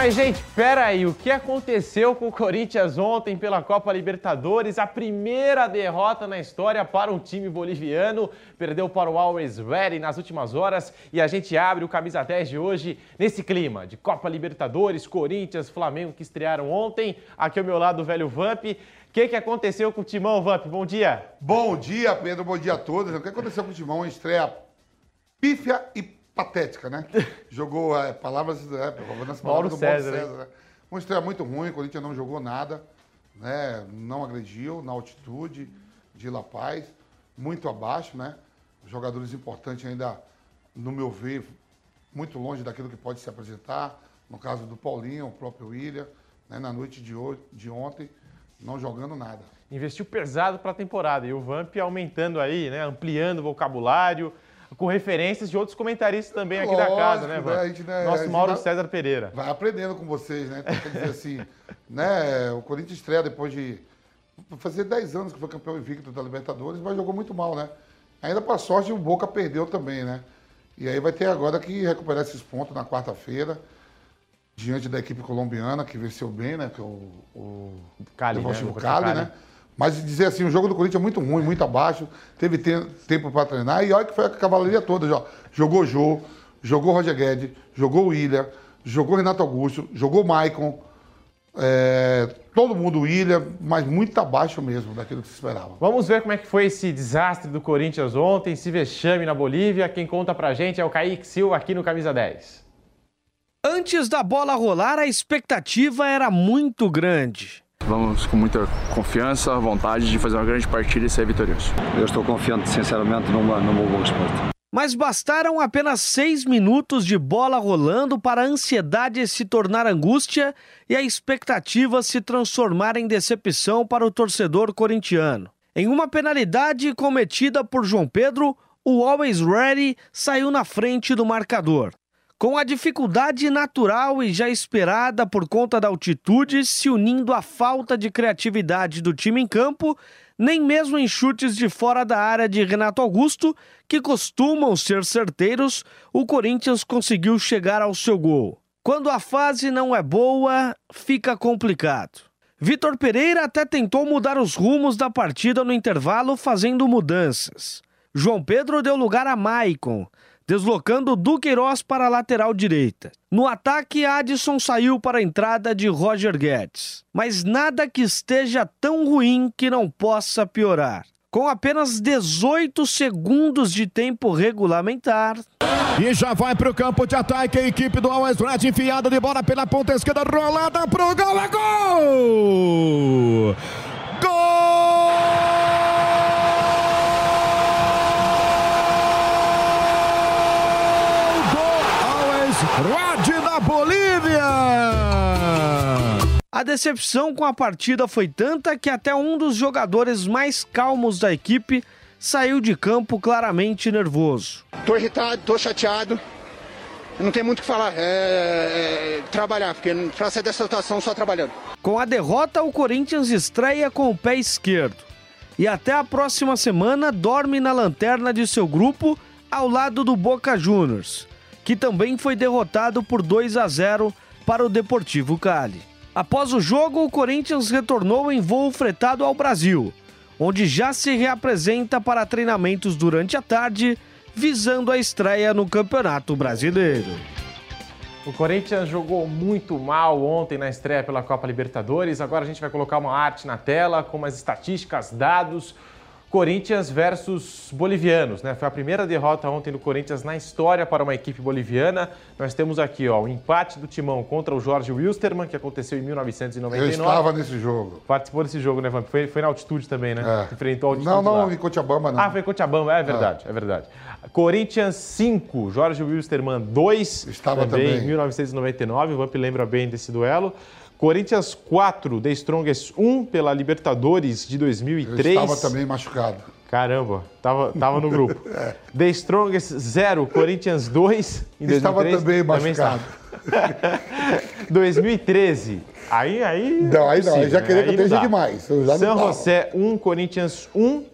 Mas, gente, pera aí, o que aconteceu com o Corinthians ontem pela Copa Libertadores? A primeira derrota na história para um time boliviano, perdeu para o Always Ready nas últimas horas e a gente abre o Camisa 10 de hoje nesse clima de Copa Libertadores, Corinthians, Flamengo que estrearam ontem. Aqui ao meu lado o velho Vamp. O que, que aconteceu com o Timão, Vamp? Bom dia. Bom dia, Pedro, bom dia a todos. O que aconteceu com o Timão? Estreia pífia e patética, né? Jogou é, palavras, é, palavras Mauro do César, Mauro César. Né? Uma estreia muito ruim, o Corinthians não jogou nada, né? Não agrediu na altitude de La Paz, muito abaixo, né? Jogadores importantes ainda, no meu ver, muito longe daquilo que pode se apresentar. No caso do Paulinho, o próprio William, né? na noite de, hoje, de ontem, não jogando nada. Investiu pesado para a temporada e o Vamp aumentando aí, né? Ampliando o vocabulário, com referências de outros comentaristas também aqui Lógico, da casa, né, né? Gente, né Nosso Mauro César Pereira. Vai aprendendo com vocês, né? Então, quer dizer assim, né? O Corinthians estreia depois de fazer 10 anos que foi campeão invicto da Libertadores, mas jogou muito mal, né? Ainda para sorte o Boca perdeu também, né? E aí vai ter agora que recuperar esses pontos na quarta-feira, diante da equipe colombiana, que venceu bem, né? Que é o, o Cali, né? Cali, né? Mas dizer assim, o jogo do Corinthians é muito ruim, muito abaixo. Teve tempo para treinar. E olha que foi a cavalaria toda. Já. Jogou Jô, jogou Roger Guedes, jogou William, jogou Renato Augusto, jogou Maicon. É, todo mundo William, mas muito abaixo mesmo daquilo que se esperava. Vamos ver como é que foi esse desastre do Corinthians ontem, esse vexame na Bolívia. Quem conta pra gente é o Kaique Silva aqui no Camisa 10. Antes da bola rolar, a expectativa era muito grande. Vamos com muita confiança, vontade de fazer uma grande partida e ser vitorioso. Eu estou confiante, sinceramente, numa, numa boa resposta. Mas bastaram apenas seis minutos de bola rolando para a ansiedade se tornar angústia e a expectativa se transformar em decepção para o torcedor corintiano. Em uma penalidade cometida por João Pedro, o Always Ready saiu na frente do marcador. Com a dificuldade natural e já esperada por conta da altitude se unindo à falta de criatividade do time em campo, nem mesmo em chutes de fora da área de Renato Augusto, que costumam ser certeiros, o Corinthians conseguiu chegar ao seu gol. Quando a fase não é boa, fica complicado. Vitor Pereira até tentou mudar os rumos da partida no intervalo, fazendo mudanças. João Pedro deu lugar a Maicon, deslocando Duqueiroz para a lateral direita. No ataque, Adson saiu para a entrada de Roger Guedes. Mas nada que esteja tão ruim que não possa piorar. Com apenas 18 segundos de tempo regulamentar. E já vai para o campo de ataque a equipe do Always Red, enfiada de bola pela ponta esquerda, rolada para o gol, é! Gol! A decepção com a partida foi tanta que até um dos jogadores mais calmos da equipe saiu de campo claramente nervoso. Tô irritado, tô chateado. Não tem muito o que falar, é, é trabalhar, porque para sair dessa situação só trabalhando. Com a derrota, o Corinthians estreia com o pé esquerdo. E até a próxima semana dorme na lanterna de seu grupo ao lado do Boca Juniors, que também foi derrotado por 2 a 0 para o Deportivo Cali. Após o jogo, o Corinthians retornou em voo fretado ao Brasil, onde já se reapresenta para treinamentos durante a tarde, visando a estreia no Campeonato Brasileiro. O Corinthians jogou muito mal ontem na estreia pela Copa Libertadores. Agora a gente vai colocar uma arte na tela com as estatísticas, dados. Corinthians versus bolivianos, né? Foi a primeira derrota ontem do Corinthians na história para uma equipe boliviana. Nós temos aqui, ó, o empate do Timão contra o Jorge Wilstermann, que aconteceu em 1999. Eu estava nesse jogo. Participou desse jogo, né, Vamp? Foi, foi na altitude também, né? É. Enfrentou a altitude Não, não, lá. em Cochabamba não. Ah, foi em Cochabamba, é verdade, é, é verdade. Corinthians 5, Jorge Wilstermann 2. Estava também. também. em 1999, o Vamp lembra bem desse duelo. Corinthians 4, The Strongest 1 pela Libertadores de 2003. Eu estava também machucado. Caramba, tava, tava no grupo. é. The Strongest 0, Corinthians 2 em 2003. Estava também machucado. Também 2013. Aí, aí. Não, aí não, aí já né? queria que eu esteja demais. Já São. José 1, Corinthians 1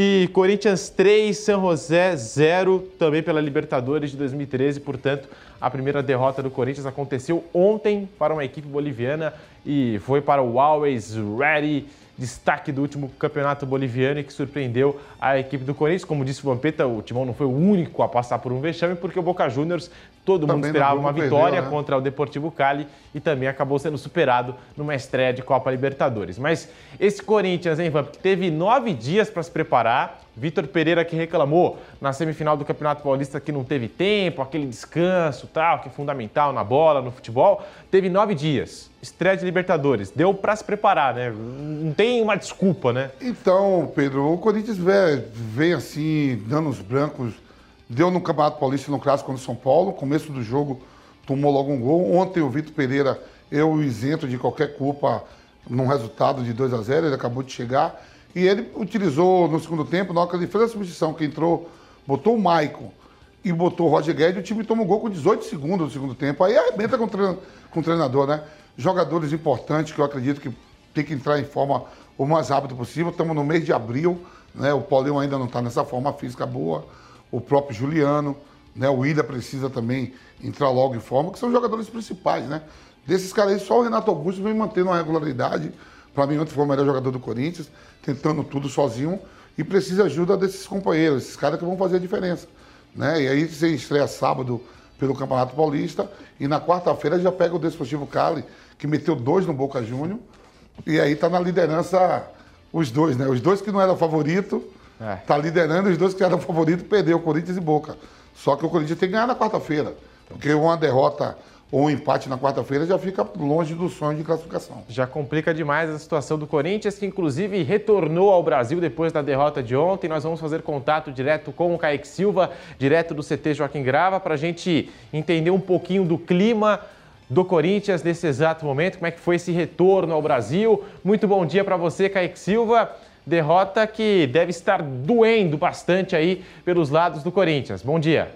e Corinthians 3, São José 0, também pela Libertadores de 2013. Portanto, a primeira derrota do Corinthians aconteceu ontem para uma equipe boliviana e foi para o Always Ready. Destaque do último campeonato boliviano e que surpreendeu a equipe do Corinthians. Como disse o Vampeta, o Timão não foi o único a passar por um vexame, porque o Boca Juniors, todo mundo Também no esperava uma perdeu, vitória né? contra o Deportivo Cali e também acabou sendo superado numa estreia de Copa Libertadores. Mas esse Corinthians, hein, Vamp, que teve nove dias para se preparar. Vitor Pereira que reclamou na semifinal do Campeonato Paulista que não teve tempo, aquele descanso tal, que é fundamental na bola, no futebol. Teve nove dias. Estreia de Libertadores. Deu para se preparar, né? Não tem uma desculpa, né? Então, Pedro, o Corinthians vem, assim, dando os brancos. Deu no Campeonato Paulista no Clássico contra São Paulo. Começo do jogo, tomou logo um gol. Ontem o Vitor Pereira, eu isento de qualquer culpa num resultado de 2 a 0 ele acabou de chegar. E ele utilizou no segundo tempo, na hora que ele fez a substituição, que entrou, botou o Maicon e botou o Roger Guedes, o time toma um gol com 18 segundos no segundo tempo. Aí arrebenta com com o treinador, né? Jogadores importantes que eu acredito que tem que entrar em forma o mais rápido possível. Estamos no mês de abril, né? O Paulinho ainda não está nessa forma física boa. O próprio Juliano, né? O Ilha precisa também entrar logo em forma, que são jogadores principais, né? Desses caras aí, só o Renato Augusto vem mantendo uma regularidade. Para mim, ontem foi o melhor jogador do Corinthians, tentando tudo sozinho e precisa ajuda desses companheiros, esses caras que vão fazer a diferença. Né? E aí você estreia sábado pelo Campeonato Paulista e na quarta-feira já pega o Desportivo Cali, que meteu dois no Boca Júnior, e aí tá na liderança os dois, né? Os dois que não eram favorito, É. tá liderando, os dois que eram favorito perdeu, Corinthians e Boca. Só que o Corinthians tem que ganhar na quarta-feira, porque uma derrota ou um empate na quarta-feira já fica longe do sonho de classificação. Já complica demais a situação do Corinthians, que inclusive retornou ao Brasil depois da derrota de ontem. Nós vamos fazer contato direto com o Kaique Silva, direto do CT Joaquim Grava, para a gente entender um pouquinho do clima do Corinthians nesse exato momento, como é que foi esse retorno ao Brasil. Muito bom dia para você, Kaique Silva. Derrota que deve estar doendo bastante aí pelos lados do Corinthians. Bom dia.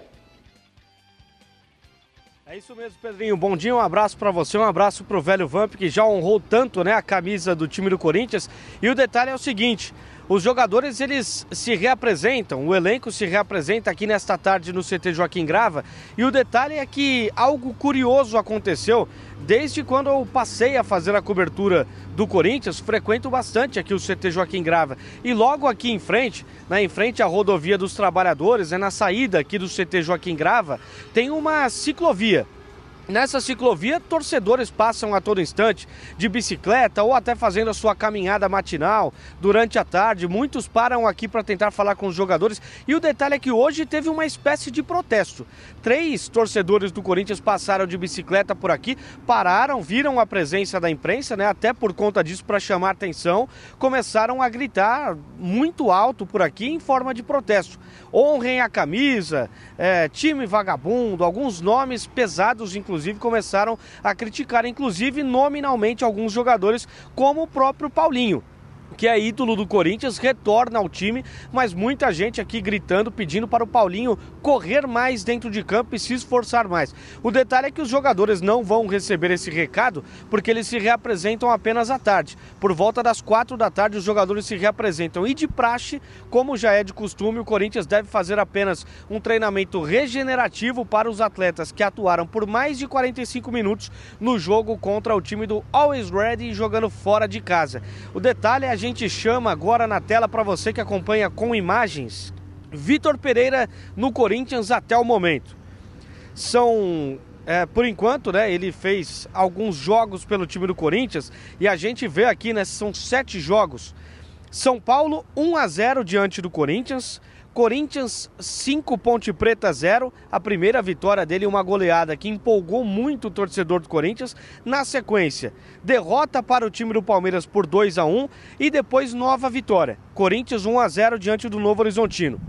É isso mesmo, Pedrinho. Bom dia, um abraço para você, um abraço para o velho Vamp, que já honrou tanto né, a camisa do time do Corinthians. E o detalhe é o seguinte: os jogadores eles se reapresentam, o elenco se reapresenta aqui nesta tarde no CT Joaquim Grava. E o detalhe é que algo curioso aconteceu desde quando eu passei a fazer a cobertura do Corinthians, frequento bastante aqui o CT Joaquim Grava. E logo aqui em frente, né, em frente à rodovia dos trabalhadores, é na saída aqui do CT Joaquim Grava, tem uma ciclovia. Nessa ciclovia, torcedores passam a todo instante de bicicleta ou até fazendo a sua caminhada matinal durante a tarde. Muitos param aqui para tentar falar com os jogadores. E o detalhe é que hoje teve uma espécie de protesto. Três torcedores do Corinthians passaram de bicicleta por aqui, pararam, viram a presença da imprensa, né? Até por conta disso, para chamar atenção, começaram a gritar muito alto por aqui em forma de protesto. Honrem a camisa, é, time vagabundo, alguns nomes pesados, inclusive, começaram a criticar, inclusive nominalmente, alguns jogadores, como o próprio Paulinho que é ídolo do Corinthians, retorna ao time, mas muita gente aqui gritando, pedindo para o Paulinho correr mais dentro de campo e se esforçar mais. O detalhe é que os jogadores não vão receber esse recado porque eles se reapresentam apenas à tarde. Por volta das quatro da tarde, os jogadores se reapresentam e de praxe, como já é de costume, o Corinthians deve fazer apenas um treinamento regenerativo para os atletas que atuaram por mais de 45 minutos no jogo contra o time do Always Ready jogando fora de casa. O detalhe é a gente chama agora na tela para você que acompanha com imagens Vitor Pereira no Corinthians até o momento. São, é, por enquanto, né, ele fez alguns jogos pelo time do Corinthians e a gente vê aqui, né, são sete jogos. São Paulo 1 a 0 diante do Corinthians. Corinthians 5, Ponte Preta 0. A primeira vitória dele, uma goleada que empolgou muito o torcedor do Corinthians. Na sequência, derrota para o time do Palmeiras por 2 a 1 e depois nova vitória. Corinthians 1 a 0 diante do Novo Horizontino.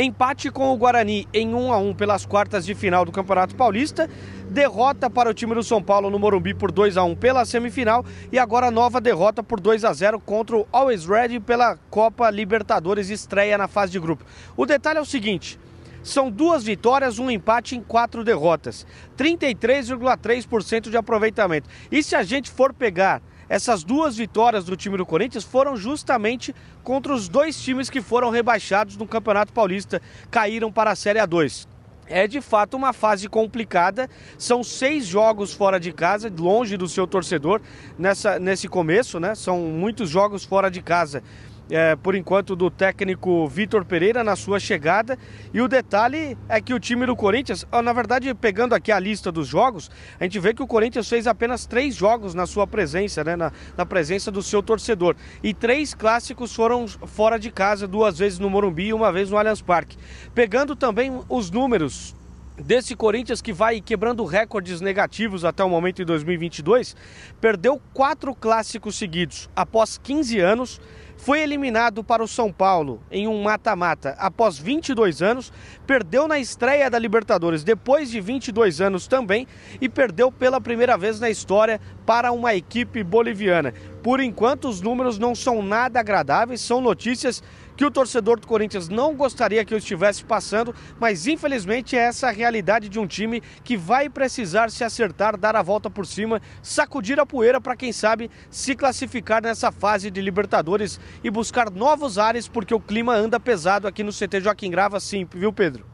Empate com o Guarani em 1 a 1 pelas quartas de final do Campeonato Paulista. Derrota para o time do São Paulo no Morumbi por 2 a 1 pela semifinal e agora nova derrota por 2 a 0 contra o Always Ready pela Copa Libertadores estreia na fase de grupo. O detalhe é o seguinte: são duas vitórias, um empate em quatro derrotas. 33,3% de aproveitamento. E se a gente for pegar essas duas vitórias do time do Corinthians foram justamente contra os dois times que foram rebaixados no Campeonato Paulista, caíram para a Série A2 é de fato uma fase complicada. São seis jogos fora de casa, longe do seu torcedor nessa, nesse começo, né? São muitos jogos fora de casa é, por enquanto, do técnico Vitor Pereira na sua chegada. E o detalhe é que o time do Corinthians, na verdade, pegando aqui a lista dos jogos, a gente vê que o Corinthians fez apenas três jogos na sua presença, né, na, na presença do seu torcedor. E três clássicos foram fora de casa, duas vezes no Morumbi e uma vez no Allianz Parque. Pegando também os números desse Corinthians que vai quebrando recordes negativos até o momento em 2022, perdeu quatro clássicos seguidos. Após 15 anos foi eliminado para o São Paulo em um mata-mata. Após 22 anos, perdeu na estreia da Libertadores. Depois de 22 anos também e perdeu pela primeira vez na história para uma equipe boliviana. Por enquanto, os números não são nada agradáveis, são notícias que o torcedor do Corinthians não gostaria que eu estivesse passando, mas infelizmente é essa a realidade de um time que vai precisar se acertar, dar a volta por cima, sacudir a poeira para quem sabe se classificar nessa fase de Libertadores e buscar novos ares, porque o clima anda pesado aqui no CT Joaquim Grava, sim, viu, Pedro?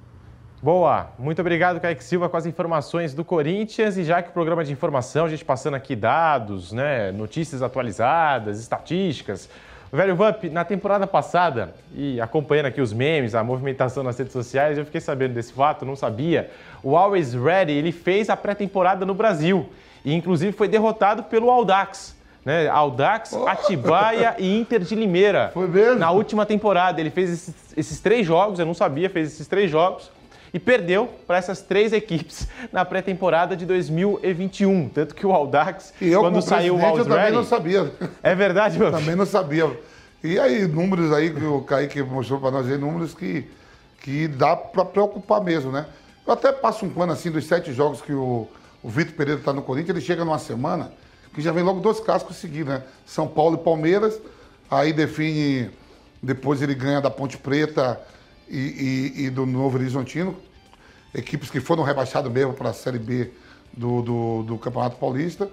Boa, muito obrigado, Kaique Silva, com as informações do Corinthians. E já que o programa de informação, a gente passando aqui dados, né, notícias atualizadas, estatísticas, Velho Vamp, na temporada passada, e acompanhando aqui os memes, a movimentação nas redes sociais, eu fiquei sabendo desse fato, não sabia. O Always Ready, ele fez a pré-temporada no Brasil e inclusive foi derrotado pelo Audax. Né? Audax, oh. Atibaia e Inter de Limeira. Foi mesmo? Na última temporada. Ele fez esses, esses três jogos, eu não sabia, fez esses três jogos e perdeu para essas três equipes na pré-temporada de 2021. Tanto que o Audax, e eu, quando saiu o Always Eu também não sabia. É verdade, meu Também não sabia. E aí, números aí que o Kaique mostrou para nós aí, números que, que dá para preocupar mesmo, né? Eu até passo um pano assim dos sete jogos que o, o Vitor Pereira está no Corinthians, ele chega numa semana que já vem logo dois clássicos seguidos, né? São Paulo e Palmeiras, aí define, depois ele ganha da Ponte Preta e, e, e do Novo Horizontino, equipes que foram rebaixadas mesmo para a Série B do, do, do, Campeonato Paulista.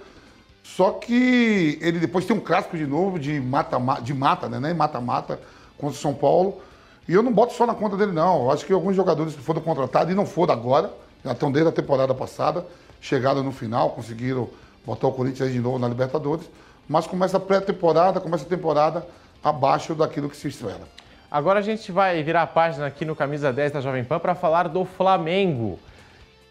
Só que ele depois tem um clássico de novo de mata, de mata, né? Mata-mata contra o São Paulo. E eu não boto só na conta dele, não. Eu acho que alguns jogadores que foram contratados e não foram agora, já estão desde a temporada passada, chegaram no final, conseguiram botar o Corinthians de novo na Libertadores. Mas começa a pré-temporada, começa a temporada abaixo daquilo que se espera. Agora a gente vai virar a página aqui no Camisa 10 da Jovem Pan para falar do Flamengo.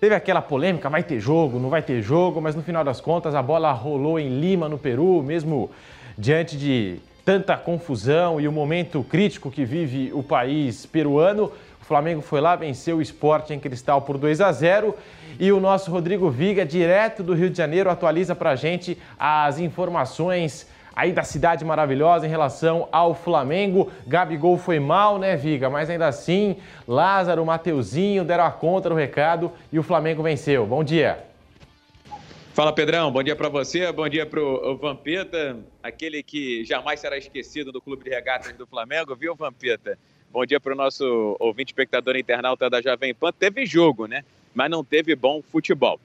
Teve aquela polêmica, vai ter jogo, não vai ter jogo, mas no final das contas a bola rolou em Lima, no Peru, mesmo diante de tanta confusão e o momento crítico que vive o país peruano. O Flamengo foi lá, venceu o esporte em cristal por 2 a 0 e o nosso Rodrigo Viga, direto do Rio de Janeiro, atualiza para a gente as informações aí da cidade maravilhosa em relação ao Flamengo. Gabigol foi mal, né, Viga? Mas ainda assim, Lázaro, Mateuzinho deram a conta do recado e o Flamengo venceu. Bom dia. Fala Pedrão, bom dia para você, bom dia para o Vampeta, aquele que jamais será esquecido do Clube de Regatas do Flamengo, viu, Vampeta? Bom dia para o nosso ouvinte espectador internauta da Jovem Pan. Teve jogo, né? Mas não teve bom futebol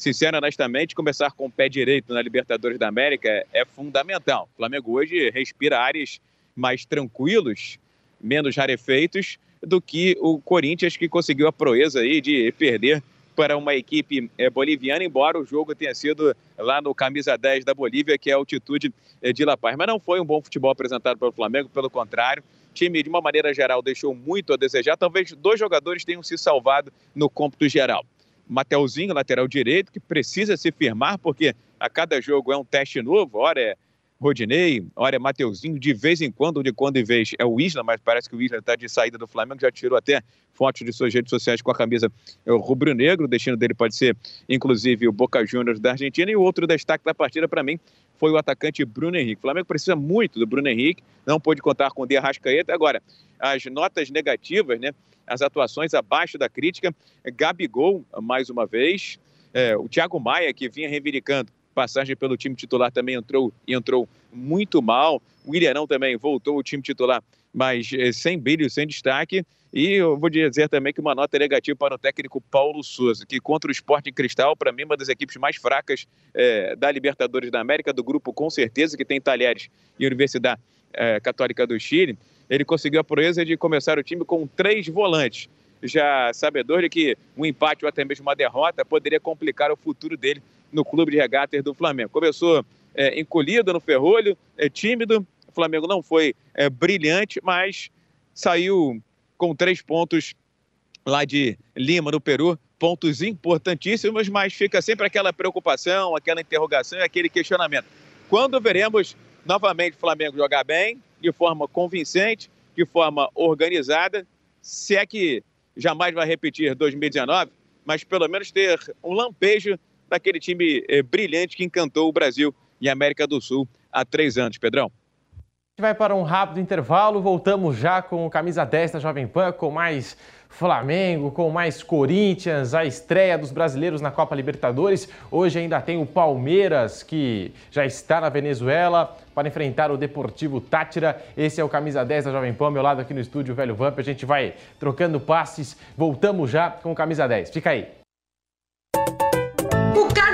sincero honestamente, começar com o pé direito na Libertadores da América é fundamental. O Flamengo hoje respira ares mais tranquilos, menos rarefeitos, do que o Corinthians, que conseguiu a proeza aí de perder para uma equipe é, boliviana, embora o jogo tenha sido lá no camisa 10 da Bolívia, que é a altitude é, de La Paz. Mas não foi um bom futebol apresentado pelo Flamengo, pelo contrário. O time, de uma maneira geral, deixou muito a desejar. Talvez dois jogadores tenham se salvado no cômputo geral. Mateuzinho, lateral direito, que precisa se firmar, porque a cada jogo é um teste novo. Ora é Rodinei, ora é Mateuzinho, de vez em quando, de quando em vez é o Isla, mas parece que o Isla está de saída do Flamengo, já tirou até fotos de suas redes sociais com a camisa é rubro-negro. O destino dele pode ser, inclusive, o Boca Juniors da Argentina. E o outro destaque da partida, para mim, foi o atacante Bruno Henrique. O Flamengo precisa muito do Bruno Henrique, não pôde contar com o De Arrascaeta. Agora, as notas negativas, né? As atuações abaixo da crítica. Gabigol, mais uma vez. É, o Thiago Maia, que vinha reivindicando passagem pelo time titular, também entrou e entrou muito mal. O Ilharão também voltou ao time titular, mas é, sem brilho, sem destaque. E eu vou dizer também que uma nota negativa para o técnico Paulo Souza, que contra o Sporting Cristal, para mim, uma das equipes mais fracas é, da Libertadores da América, do grupo com certeza, que tem Talheres e Universidade é, Católica do Chile, ele conseguiu a proeza de começar o time com três volantes. Já sabedor de que um empate ou até mesmo uma derrota poderia complicar o futuro dele no clube de regatas do Flamengo. Começou é, encolhido no ferrolho, é, tímido. O Flamengo não foi é, brilhante, mas saiu com três pontos lá de Lima, no Peru. Pontos importantíssimos, mas fica sempre aquela preocupação, aquela interrogação e aquele questionamento. Quando veremos novamente o Flamengo jogar bem, de forma convincente, de forma organizada, se é que jamais vai repetir 2019, mas pelo menos ter um lampejo daquele time eh, brilhante que encantou o Brasil e a América do Sul há três anos. Pedrão. A gente vai para um rápido intervalo, voltamos já com camisa 10 da Jovem Pan, com mais Flamengo, com mais Corinthians, a estreia dos brasileiros na Copa Libertadores. Hoje ainda tem o Palmeiras, que já está na Venezuela, para enfrentar o Deportivo Tátira. Esse é o camisa 10 da Jovem Pan, meu lado aqui no estúdio, Velho Vamp. A gente vai trocando passes, voltamos já com o camisa 10. Fica aí.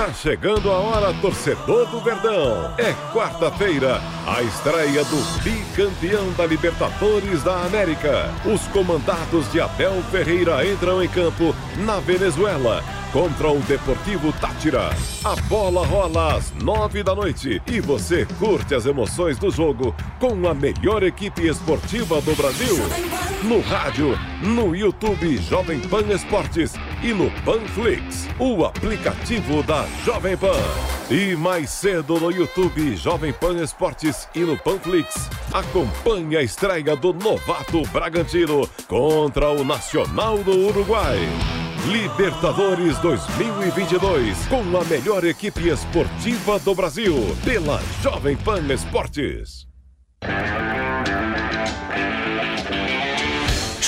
Tá chegando a hora, torcedor do Verdão. É quarta-feira, a estreia do bicampeão da Libertadores da América. Os comandados de Abel Ferreira entram em campo na Venezuela contra o Deportivo Tátira. A bola rola às nove da noite e você curte as emoções do jogo com a melhor equipe esportiva do Brasil. No rádio, no YouTube Jovem Pan Esportes e no Panflix, o aplicativo da Jovem Pan. E mais cedo no YouTube Jovem Pan Esportes e no Panflix, acompanhe a estreia do novato Bragantino contra o Nacional do Uruguai. Libertadores 2022, com a melhor equipe esportiva do Brasil, pela Jovem Pan Esportes.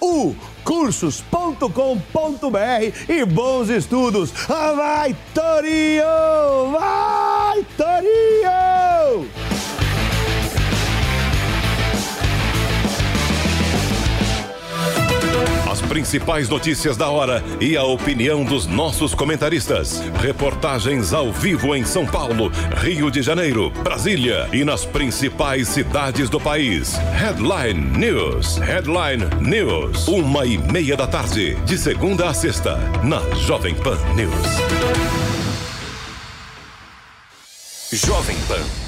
U cursos.com.br e bons estudos. Ah, vai, Torinho! Vai, Torinho! As principais notícias da hora e a opinião dos nossos comentaristas. Reportagens ao vivo em São Paulo, Rio de Janeiro, Brasília e nas principais cidades do país. Headline News. Headline News. Uma e meia da tarde, de segunda a sexta, na Jovem Pan News. Jovem Pan.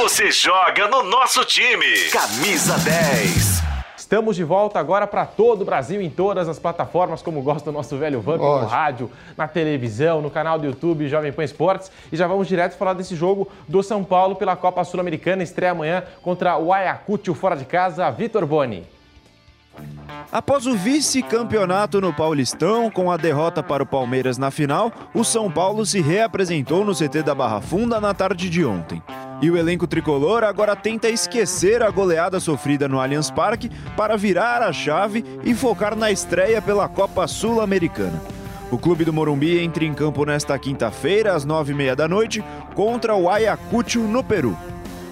Você joga no nosso time. Camisa 10. Estamos de volta agora para todo o Brasil, em todas as plataformas, como gosta o nosso velho Vamp, no rádio, na televisão, no canal do YouTube Jovem Pan Esportes. E já vamos direto falar desse jogo do São Paulo pela Copa Sul-Americana, estreia amanhã contra o Ayacucho, fora de casa, Vitor Boni. Após o vice-campeonato no Paulistão, com a derrota para o Palmeiras na final, o São Paulo se reapresentou no CT da Barra Funda na tarde de ontem. E o elenco tricolor agora tenta esquecer a goleada sofrida no Allianz Parque para virar a chave e focar na estreia pela Copa Sul-Americana. O clube do Morumbi entra em campo nesta quinta-feira, às nove e meia da noite, contra o Ayacucho, no Peru.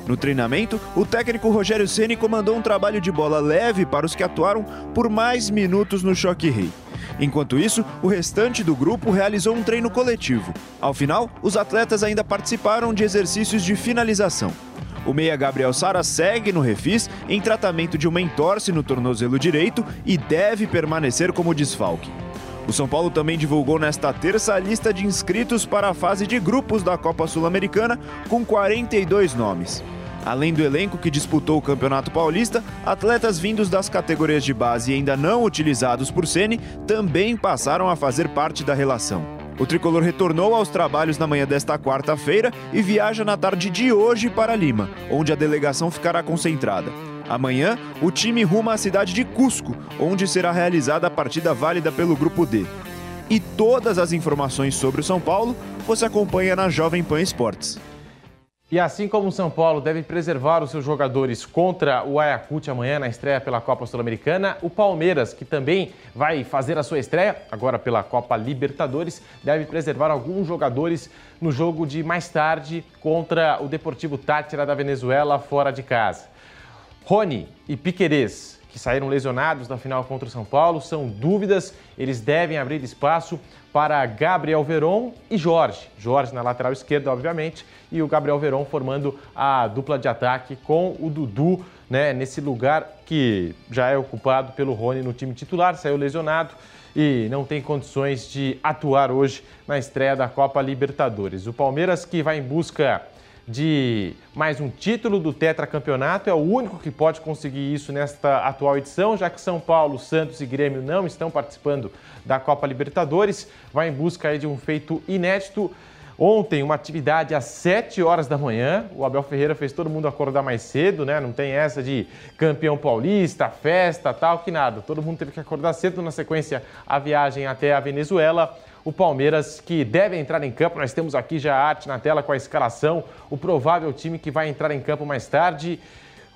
No treinamento, o técnico Rogério Ceni comandou um trabalho de bola leve para os que atuaram por mais minutos no Choque Rei. Enquanto isso, o restante do grupo realizou um treino coletivo. Ao final, os atletas ainda participaram de exercícios de finalização. O meia Gabriel Sara segue no refis em tratamento de uma entorse no tornozelo direito e deve permanecer como desfalque. O São Paulo também divulgou nesta terça a lista de inscritos para a fase de grupos da Copa Sul-Americana, com 42 nomes. Além do elenco que disputou o Campeonato Paulista, atletas vindos das categorias de base e ainda não utilizados por Ceni também passaram a fazer parte da relação. O tricolor retornou aos trabalhos na manhã desta quarta-feira e viaja na tarde de hoje para Lima, onde a delegação ficará concentrada. Amanhã, o time ruma à cidade de Cusco, onde será realizada a partida válida pelo Grupo D. E todas as informações sobre o São Paulo você acompanha na Jovem Pan Esportes. E assim como o São Paulo deve preservar os seus jogadores contra o Ayacucho amanhã na estreia pela Copa Sul-Americana, o Palmeiras, que também vai fazer a sua estreia agora pela Copa Libertadores, deve preservar alguns jogadores no jogo de mais tarde contra o Deportivo Tátira da Venezuela fora de casa. Rony e Piquerez, que saíram lesionados da final contra o São Paulo, são dúvidas, eles devem abrir espaço para Gabriel Veron e Jorge. Jorge na lateral esquerda, obviamente, e o Gabriel Veron formando a dupla de ataque com o Dudu, né, nesse lugar que já é ocupado pelo Rony no time titular, saiu lesionado e não tem condições de atuar hoje na estreia da Copa Libertadores. O Palmeiras que vai em busca de mais um título do tetracampeonato. É o único que pode conseguir isso nesta atual edição, já que São Paulo, Santos e Grêmio não estão participando da Copa Libertadores. Vai em busca de um feito inédito. Ontem, uma atividade às 7 horas da manhã. O Abel Ferreira fez todo mundo acordar mais cedo, né? Não tem essa de campeão paulista, festa, tal, que nada. Todo mundo teve que acordar cedo na sequência a viagem até a Venezuela o Palmeiras que deve entrar em campo. Nós temos aqui já a arte na tela com a escalação, o provável time que vai entrar em campo mais tarde.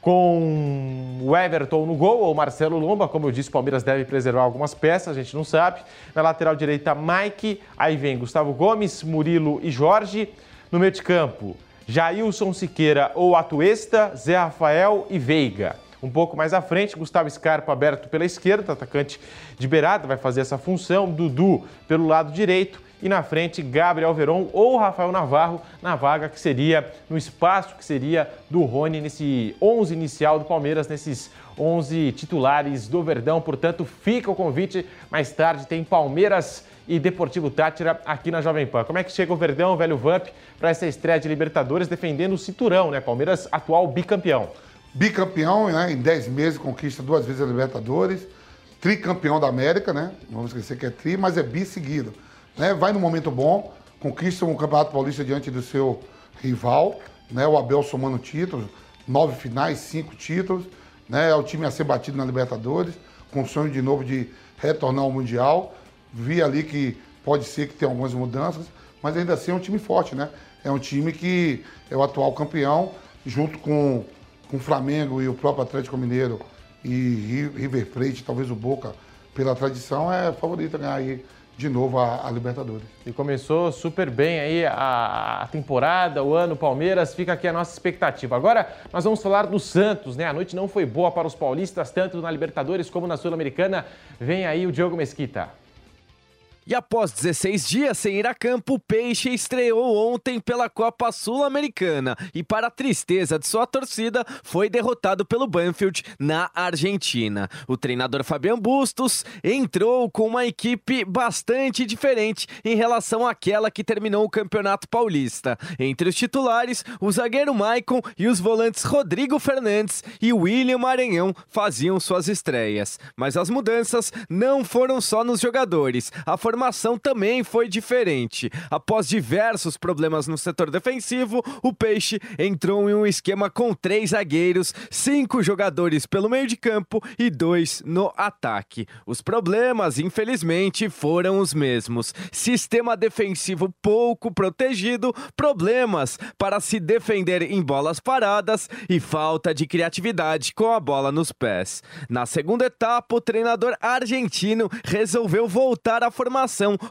Com o Everton no gol ou Marcelo Lomba, como eu disse, o Palmeiras deve preservar algumas peças, a gente não sabe. Na lateral direita, Mike, aí vem Gustavo Gomes, Murilo e Jorge. No meio de campo, Jailson Siqueira ou Atuesta, Zé Rafael e Veiga. Um pouco mais à frente, Gustavo Scarpa aberto pela esquerda, atacante de beirada, vai fazer essa função. Dudu pelo lado direito. E na frente, Gabriel Veron ou Rafael Navarro na vaga que seria, no espaço que seria do Rony nesse 11 inicial do Palmeiras, nesses 11 titulares do Verdão. Portanto, fica o convite. Mais tarde tem Palmeiras e Deportivo Tátira aqui na Jovem Pan. Como é que chega o Verdão, o velho Vamp, para essa estreia de Libertadores defendendo o cinturão, né? Palmeiras atual bicampeão bicampeão, né? Em 10 meses conquista duas vezes a Libertadores, tricampeão da América, né? Não vamos esquecer que é tri, mas é bi seguido. Né? Vai no momento bom, conquista um Campeonato Paulista diante do seu rival, né? O Abel somando títulos, nove finais, cinco títulos, né? É o time a ser batido na Libertadores, com o sonho de novo de retornar ao Mundial. Vi ali que pode ser que tenha algumas mudanças, mas ainda assim é um time forte, né? É um time que é o atual campeão, junto com com o Flamengo e o próprio Atlético Mineiro e River Plate, talvez o Boca, pela tradição, é favorito a ganhar aí de novo a, a, Libertadores. E começou super bem aí a, a, temporada, o ano Palmeiras, fica aqui a nossa expectativa. Agora nós vamos falar do Santos, né? A noite não foi boa para os paulistas, tanto na Libertadores como na Sul-Americana. Vem aí o Diogo Mesquita. E após 16 dias sem ir a campo, o Peixe estreou ontem pela Copa Sul-Americana e, para a tristeza de sua torcida, foi derrotado pelo Banfield na Argentina. O treinador Fabian Bustos entrou com uma equipe bastante diferente em relação àquela que terminou o Campeonato Paulista. Entre os titulares, o zagueiro Maicon e os volantes Rodrigo Fernandes e William Maranhão faziam suas estreias. Mas as mudanças não foram só nos jogadores. A formação também foi diferente. Após diversos problemas no setor defensivo, o Peixe entrou em um esquema com três zagueiros, cinco jogadores pelo meio de campo e dois no ataque. Os problemas, infelizmente, foram os mesmos. Sistema defensivo pouco protegido, problemas para se defender em bolas paradas e falta de criatividade com a bola nos pés. Na segunda etapa, o treinador argentino resolveu voltar à formação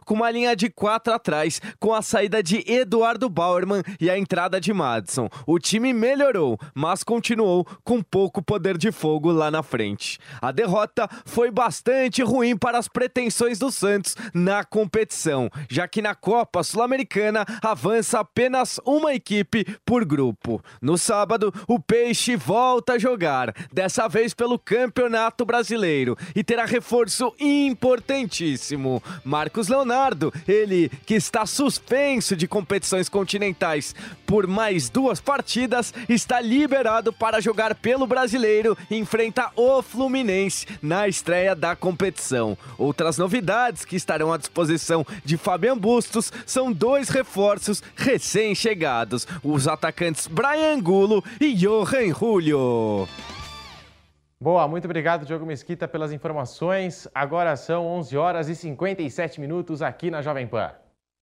com uma linha de quatro atrás, com a saída de Eduardo Bauerman e a entrada de Madison. O time melhorou, mas continuou com pouco poder de fogo lá na frente. A derrota foi bastante ruim para as pretensões do Santos na competição, já que na Copa Sul-Americana avança apenas uma equipe por grupo. No sábado, o Peixe volta a jogar, dessa vez pelo Campeonato Brasileiro, e terá reforço importantíssimo. Marcos Leonardo, ele que está suspenso de competições continentais por mais duas partidas, está liberado para jogar pelo Brasileiro e enfrenta o Fluminense na estreia da competição. Outras novidades que estarão à disposição de Fabian Bustos são dois reforços recém-chegados: os atacantes Brian Angulo e Johan Julio. Boa, muito obrigado, Diogo Mesquita, pelas informações. Agora são 11 horas e 57 minutos aqui na Jovem Pan.